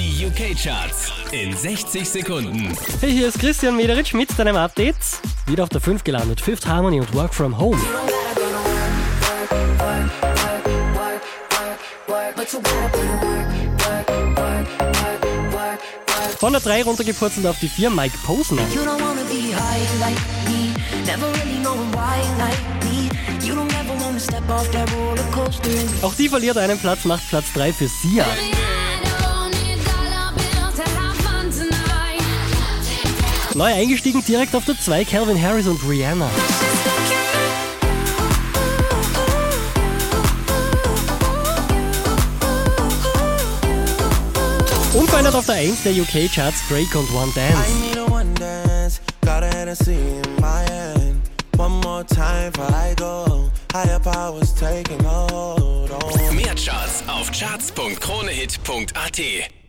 Die UK-Charts in 60 Sekunden. Hey, hier ist Christian Mederitsch mit deinem Update. Wieder auf der 5 gelandet. Fifth Harmony und Work From Home. Von der 3 runtergepurzelt auf die 4 Mike Posner. Auch die verliert einen Platz, macht Platz 3 für Sia. Neu eingestiegen direkt auf der 2 Calvin Harris und Rihanna. Unverändert auf der 1 der UK Charts Drake und One Dance. Mehr Charts auf charts.kronehit.at.